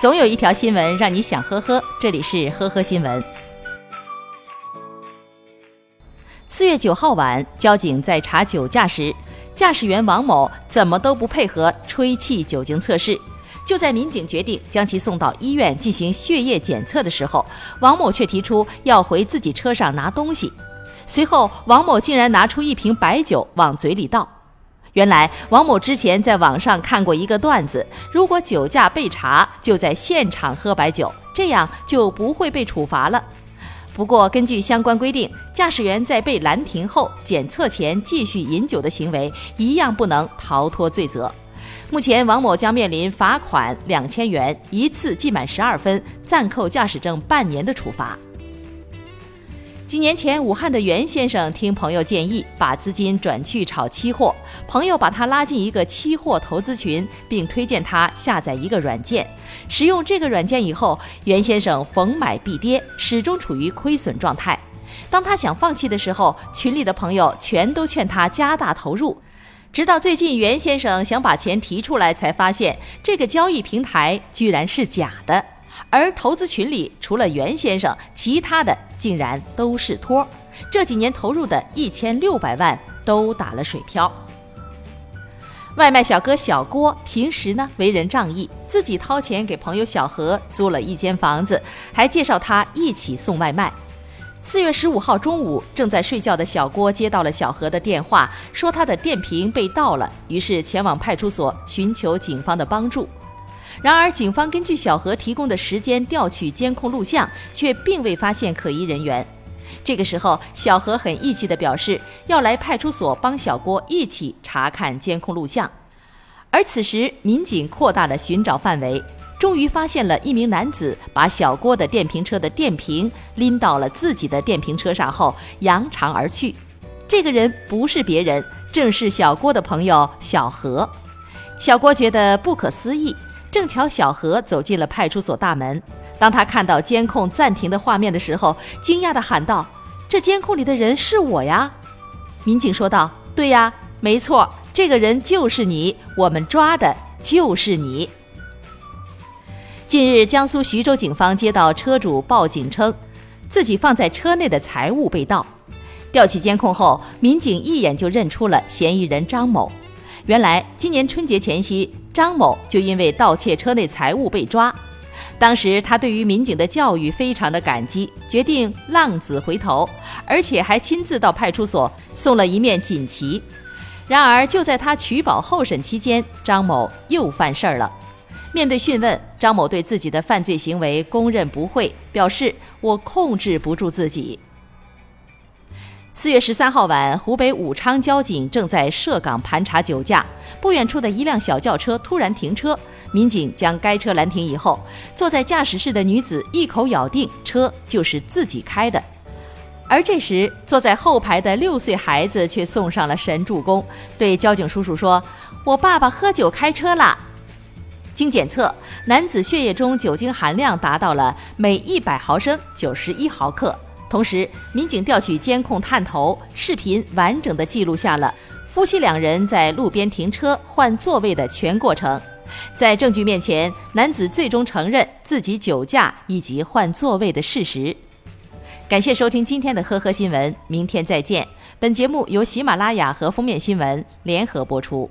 总有一条新闻让你想呵呵。这里是呵呵新闻。四月九号晚，交警在查酒驾时，驾驶员王某怎么都不配合吹气酒精测试。就在民警决定将其送到医院进行血液检测的时候，王某却提出要回自己车上拿东西。随后，王某竟然拿出一瓶白酒往嘴里倒。原来，王某之前在网上看过一个段子：如果酒驾被查，就在现场喝白酒，这样就不会被处罚了。不过，根据相关规定，驾驶员在被拦停后检测前继续饮酒的行为，一样不能逃脱罪责。目前，王某将面临罚款两千元、一次记满十二分、暂扣驾驶证半年的处罚。几年前，武汉的袁先生听朋友建议，把资金转去炒期货。朋友把他拉进一个期货投资群，并推荐他下载一个软件。使用这个软件以后，袁先生逢买必跌，始终处于亏损状态。当他想放弃的时候，群里的朋友全都劝他加大投入。直到最近，袁先生想把钱提出来，才发现这个交易平台居然是假的。而投资群里除了袁先生，其他的竟然都是托。这几年投入的一千六百万都打了水漂。外卖小哥小郭平时呢为人仗义，自己掏钱给朋友小何租了一间房子，还介绍他一起送外卖。四月十五号中午，正在睡觉的小郭接到了小何的电话，说他的电瓶被盗了，于是前往派出所寻求警方的帮助。然而，警方根据小何提供的时间调取监控录像，却并未发现可疑人员。这个时候，小何很义气地表示要来派出所帮小郭一起查看监控录像。而此时，民警扩大了寻找范围，终于发现了一名男子把小郭的电瓶车的电瓶拎到了自己的电瓶车上后扬长而去。这个人不是别人，正是小郭的朋友小何。小郭觉得不可思议。正巧小何走进了派出所大门，当他看到监控暂停的画面的时候，惊讶地喊道：“这监控里的人是我呀！”民警说道：“对呀，没错，这个人就是你，我们抓的就是你。”近日，江苏徐州警方接到车主报警称，自己放在车内的财物被盗。调取监控后，民警一眼就认出了嫌疑人张某。原来，今年春节前夕。张某就因为盗窃车内财物被抓，当时他对于民警的教育非常的感激，决定浪子回头，而且还亲自到派出所送了一面锦旗。然而就在他取保候审期间，张某又犯事儿了。面对讯问，张某对自己的犯罪行为供认不讳，表示我控制不住自己。四月十三号晚，湖北武昌交警正在涉岗盘查酒驾，不远处的一辆小轿车突然停车，民警将该车拦停以后，坐在驾驶室的女子一口咬定车就是自己开的，而这时坐在后排的六岁孩子却送上了神助攻，对交警叔叔说：“我爸爸喝酒开车啦。”经检测，男子血液中酒精含量达到了每一百毫升九十一毫克。同时，民警调取监控探头视频，完整的记录下了夫妻两人在路边停车换座位的全过程。在证据面前，男子最终承认自己酒驾以及换座位的事实。感谢收听今天的呵呵新闻，明天再见。本节目由喜马拉雅和封面新闻联合播出。